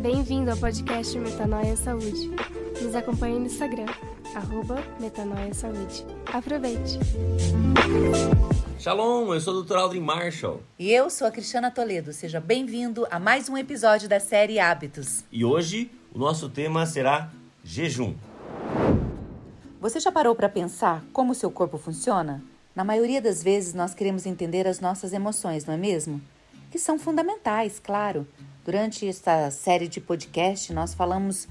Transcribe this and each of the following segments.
Bem-vindo ao podcast Metanoia Saúde. Nos acompanhe no Instagram, arroba Metanoia Saúde. Aproveite! Shalom, eu sou o Dr. Aldrin Marshall. E eu sou a Cristiana Toledo. Seja bem-vindo a mais um episódio da série Hábitos. E hoje o nosso tema será jejum. Você já parou para pensar como o seu corpo funciona? Na maioria das vezes nós queremos entender as nossas emoções, não é mesmo? Que são fundamentais, claro. Durante esta série de podcast, nós falamos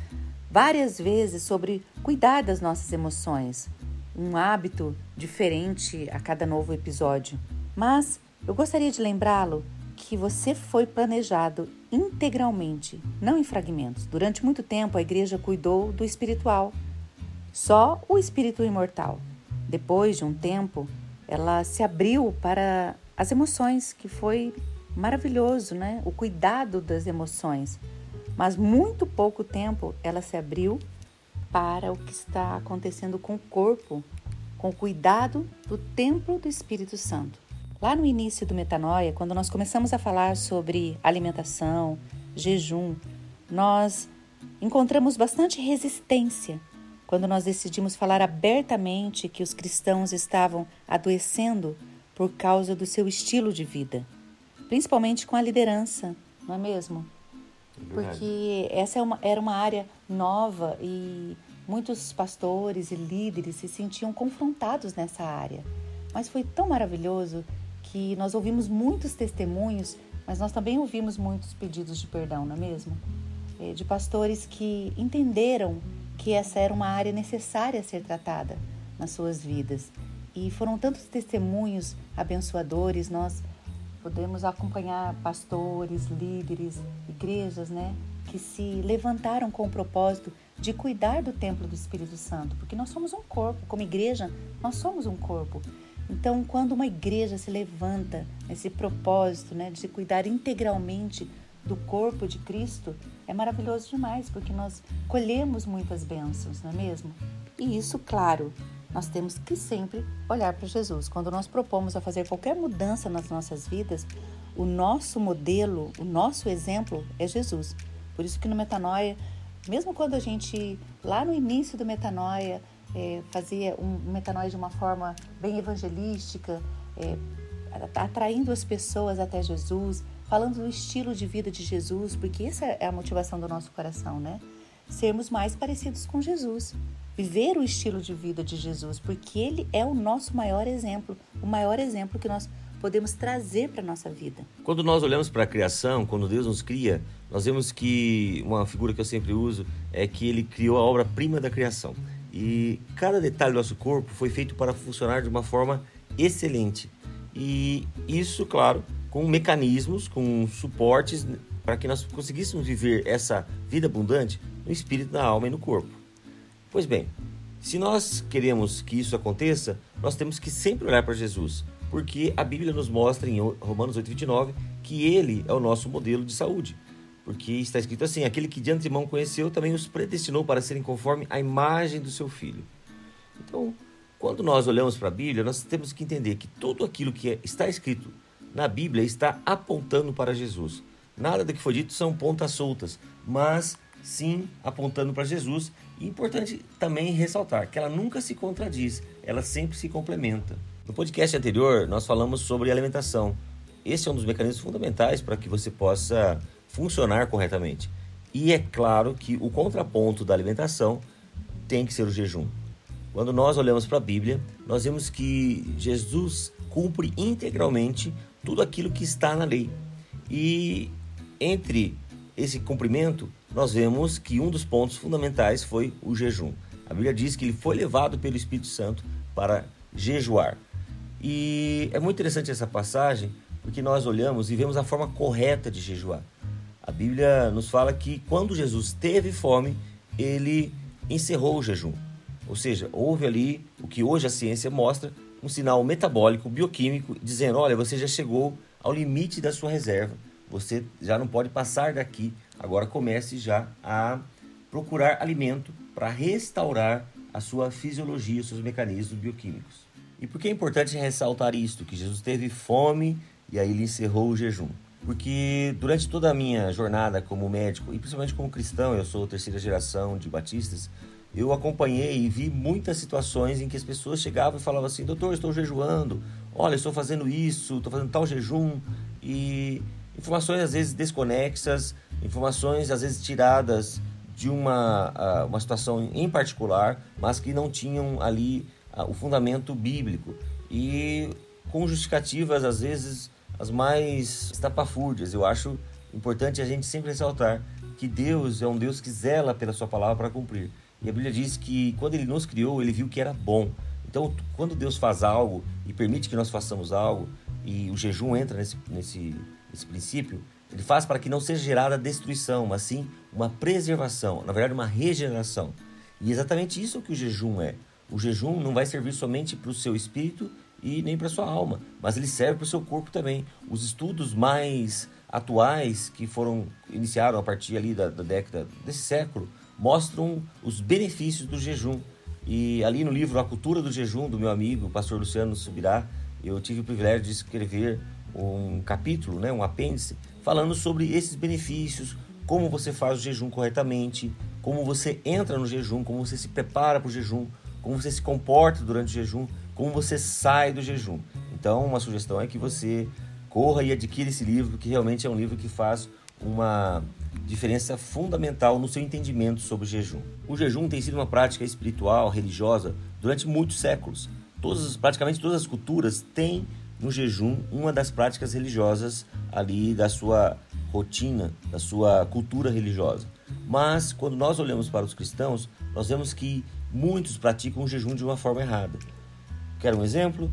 várias vezes sobre cuidar das nossas emoções, um hábito diferente a cada novo episódio. Mas eu gostaria de lembrá-lo que você foi planejado integralmente, não em fragmentos. Durante muito tempo, a igreja cuidou do espiritual, só o espírito imortal. Depois de um tempo, ela se abriu para as emoções, que foi maravilhoso, né? O cuidado das emoções. Mas muito pouco tempo ela se abriu para o que está acontecendo com o corpo, com o cuidado do templo do Espírito Santo. Lá no início do Metanoia, quando nós começamos a falar sobre alimentação, jejum, nós encontramos bastante resistência quando nós decidimos falar abertamente que os cristãos estavam adoecendo por causa do seu estilo de vida principalmente com a liderança, não é mesmo? Porque essa é uma, era uma área nova e muitos pastores e líderes se sentiam confrontados nessa área. Mas foi tão maravilhoso que nós ouvimos muitos testemunhos, mas nós também ouvimos muitos pedidos de perdão, não é mesmo? É, de pastores que entenderam que essa era uma área necessária a ser tratada nas suas vidas. E foram tantos testemunhos abençoadores, nós Podemos acompanhar pastores, líderes, igrejas, né, que se levantaram com o propósito de cuidar do templo do Espírito Santo, porque nós somos um corpo, como igreja, nós somos um corpo. Então, quando uma igreja se levanta nesse propósito, né, de cuidar integralmente do corpo de Cristo, é maravilhoso demais, porque nós colhemos muitas bênçãos, não é mesmo? E isso, claro, nós temos que sempre olhar para Jesus. Quando nós propomos a fazer qualquer mudança nas nossas vidas, o nosso modelo, o nosso exemplo é Jesus. Por isso que no Metanoia, mesmo quando a gente, lá no início do Metanoia, é, fazia um Metanoia de uma forma bem evangelística, é, atraindo as pessoas até Jesus, falando do estilo de vida de Jesus, porque essa é a motivação do nosso coração, né? Sermos mais parecidos com Jesus viver o estilo de vida de Jesus, porque ele é o nosso maior exemplo, o maior exemplo que nós podemos trazer para a nossa vida. Quando nós olhamos para a criação, quando Deus nos cria, nós vemos que uma figura que eu sempre uso é que ele criou a obra-prima da criação. E cada detalhe do nosso corpo foi feito para funcionar de uma forma excelente. E isso, claro, com mecanismos, com suportes para que nós conseguíssemos viver essa vida abundante no espírito, na alma e no corpo. Pois bem, se nós queremos que isso aconteça, nós temos que sempre olhar para Jesus, porque a Bíblia nos mostra em Romanos 8:29 que ele é o nosso modelo de saúde. Porque está escrito assim: aquele que de antemão conheceu também os predestinou para serem conforme a imagem do seu filho. Então, quando nós olhamos para a Bíblia, nós temos que entender que tudo aquilo que está escrito na Bíblia está apontando para Jesus. Nada do que foi dito são pontas soltas, mas sim apontando para Jesus. E importante também ressaltar que ela nunca se contradiz, ela sempre se complementa. No podcast anterior, nós falamos sobre alimentação. Esse é um dos mecanismos fundamentais para que você possa funcionar corretamente. E é claro que o contraponto da alimentação tem que ser o jejum. Quando nós olhamos para a Bíblia, nós vemos que Jesus cumpre integralmente tudo aquilo que está na lei. E entre esse cumprimento nós vemos que um dos pontos fundamentais foi o jejum. A Bíblia diz que ele foi levado pelo Espírito Santo para jejuar. E é muito interessante essa passagem porque nós olhamos e vemos a forma correta de jejuar. A Bíblia nos fala que quando Jesus teve fome, ele encerrou o jejum. Ou seja, houve ali o que hoje a ciência mostra, um sinal metabólico, bioquímico, dizendo: olha, você já chegou ao limite da sua reserva, você já não pode passar daqui Agora comece já a procurar alimento para restaurar a sua fisiologia, os seus mecanismos bioquímicos. E por que é importante ressaltar isto? Que Jesus teve fome e aí ele encerrou o jejum. porque durante toda a minha jornada como médico, e principalmente como cristão, eu sou terceira geração de batistas, eu acompanhei e vi muitas situações em que as pessoas chegavam e falavam assim: Doutor, estou jejuando, olha, estou fazendo isso, estou fazendo tal jejum, e informações às vezes desconexas, informações às vezes tiradas de uma, uma situação em particular, mas que não tinham ali o fundamento bíblico e com justificativas às vezes as mais estapafúrdias. Eu acho importante a gente sempre ressaltar que Deus é um Deus que zela pela sua palavra para cumprir. E a Bíblia diz que quando ele nos criou, ele viu que era bom. Então, quando Deus faz algo e permite que nós façamos algo, e o jejum entra nesse, nesse, nesse princípio, ele faz para que não seja gerada destruição, mas sim uma preservação, na verdade, uma regeneração. E é exatamente isso que o jejum é. O jejum não vai servir somente para o seu espírito e nem para sua alma, mas ele serve para o seu corpo também. Os estudos mais atuais que foram iniciaram a partir ali da, da década desse século mostram os benefícios do jejum. E ali no livro A Cultura do Jejum, do meu amigo, o pastor Luciano Subirá, eu tive o privilégio de escrever um capítulo, né, um apêndice, falando sobre esses benefícios, como você faz o jejum corretamente, como você entra no jejum, como você se prepara para o jejum, como você se comporta durante o jejum, como você sai do jejum. Então, uma sugestão é que você corra e adquira esse livro, que realmente é um livro que faz uma diferença fundamental no seu entendimento sobre o jejum. O jejum tem sido uma prática espiritual, religiosa, durante muitos séculos. Todas, praticamente todas as culturas têm no jejum uma das práticas religiosas ali da sua rotina, da sua cultura religiosa. Mas quando nós olhamos para os cristãos, nós vemos que muitos praticam o jejum de uma forma errada. Quer um exemplo?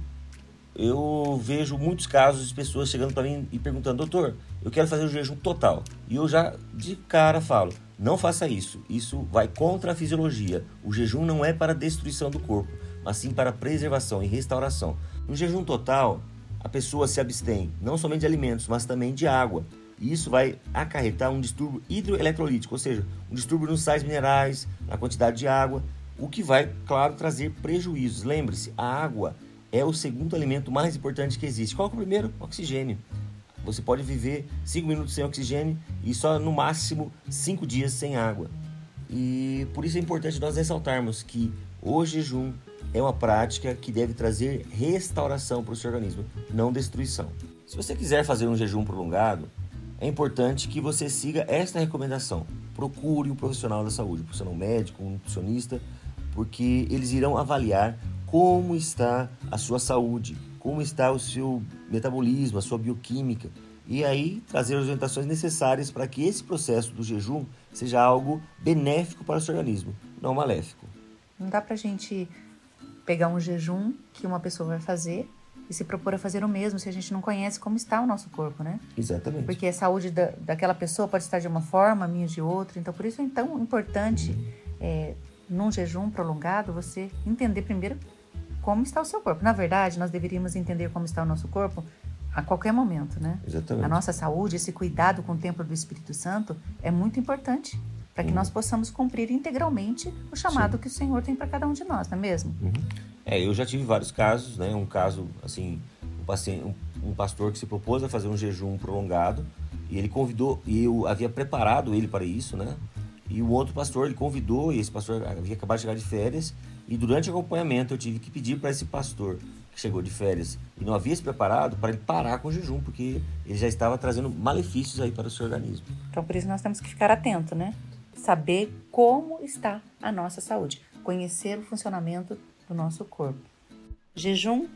Eu vejo muitos casos de pessoas chegando para mim e perguntando: "Doutor, eu quero fazer o jejum total". E eu já de cara falo: "Não faça isso. Isso vai contra a fisiologia. O jejum não é para destruição do corpo, mas sim para preservação e restauração. No jejum total, a pessoa se abstém não somente de alimentos, mas também de água. E isso vai acarretar um distúrbio hidroeletrolítico, ou seja, um distúrbio nos sais minerais, na quantidade de água, o que vai, claro, trazer prejuízos. Lembre-se, a água é o segundo alimento mais importante que existe. Qual é o primeiro? Oxigênio. Você pode viver 5 minutos sem oxigênio e só no máximo 5 dias sem água. E por isso é importante nós ressaltarmos que o jejum é uma prática que deve trazer restauração para o seu organismo, não destruição. Se você quiser fazer um jejum prolongado, é importante que você siga esta recomendação. Procure um profissional da saúde, um profissional médico, um nutricionista, porque eles irão avaliar como está a sua saúde, como está o seu metabolismo, a sua bioquímica, e aí trazer as orientações necessárias para que esse processo do jejum seja algo benéfico para o seu organismo, não maléfico. Não dá para a gente pegar um jejum que uma pessoa vai fazer e se propor a fazer o mesmo se a gente não conhece como está o nosso corpo, né? Exatamente. Porque a saúde da, daquela pessoa pode estar de uma forma, a minha de outra. Então, por isso é tão importante, é, num jejum prolongado, você entender primeiro como está o seu corpo. Na verdade, nós deveríamos entender como está o nosso corpo a qualquer momento, né? Exatamente. A nossa saúde, esse cuidado com o templo do Espírito Santo é muito importante para que uhum. nós possamos cumprir integralmente o chamado Sim. que o Senhor tem para cada um de nós, não é mesmo? Uhum. É, eu já tive vários casos, né? Um caso, assim, um, paciente, um, um, pastor que se propôs a fazer um jejum prolongado e ele convidou, e eu havia preparado ele para isso, né? E o outro pastor, ele convidou, e esse pastor havia acabado de chegar de férias, e durante o acompanhamento eu tive que pedir para esse pastor que chegou de férias e não havia se preparado para ele parar com o jejum, porque ele já estava trazendo malefícios aí para o seu organismo. Então por isso nós temos que ficar atento, né? Saber como está a nossa saúde, conhecer o funcionamento do nosso corpo. Jejum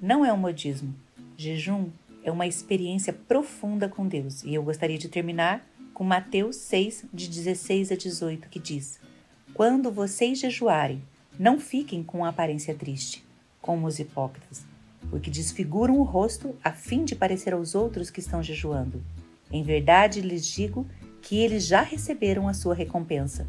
não é um modismo. Jejum é uma experiência profunda com Deus. E eu gostaria de terminar com Mateus 6, de 16 a 18, que diz: Quando vocês jejuarem, não fiquem com aparência triste, como os hipócritas, porque desfiguram o rosto a fim de parecer aos outros que estão jejuando. Em verdade lhes digo que eles já receberam a sua recompensa.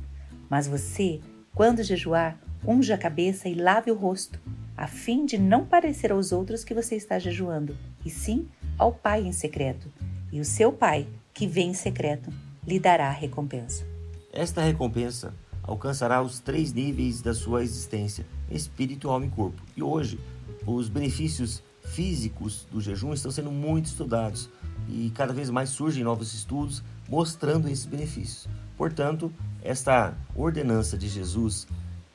Mas você, quando jejuar, unja a cabeça e lave o rosto, a fim de não parecer aos outros que você está jejuando, e sim ao Pai em secreto. E o seu Pai, que vem em secreto, lhe dará a recompensa. Esta recompensa alcançará os três níveis da sua existência: espírito, alma e corpo. E hoje, os benefícios físicos do jejum estão sendo muito estudados. e cada vez mais surgem novos estudos mostrando esses benefícios. Portanto, esta ordenança de Jesus,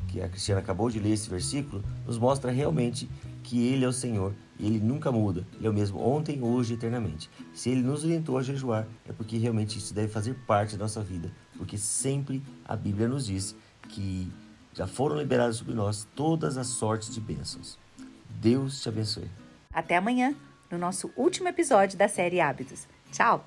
que a Cristiana acabou de ler esse versículo, nos mostra realmente que Ele é o Senhor e Ele nunca muda. Ele é o mesmo ontem, hoje e eternamente. Se Ele nos orientou a jejuar, é porque realmente isso deve fazer parte da nossa vida, porque sempre a Bíblia nos diz que já foram liberadas sobre nós todas as sortes de bênçãos. Deus te abençoe. Até amanhã, no nosso último episódio da série Hábitos. Tchau!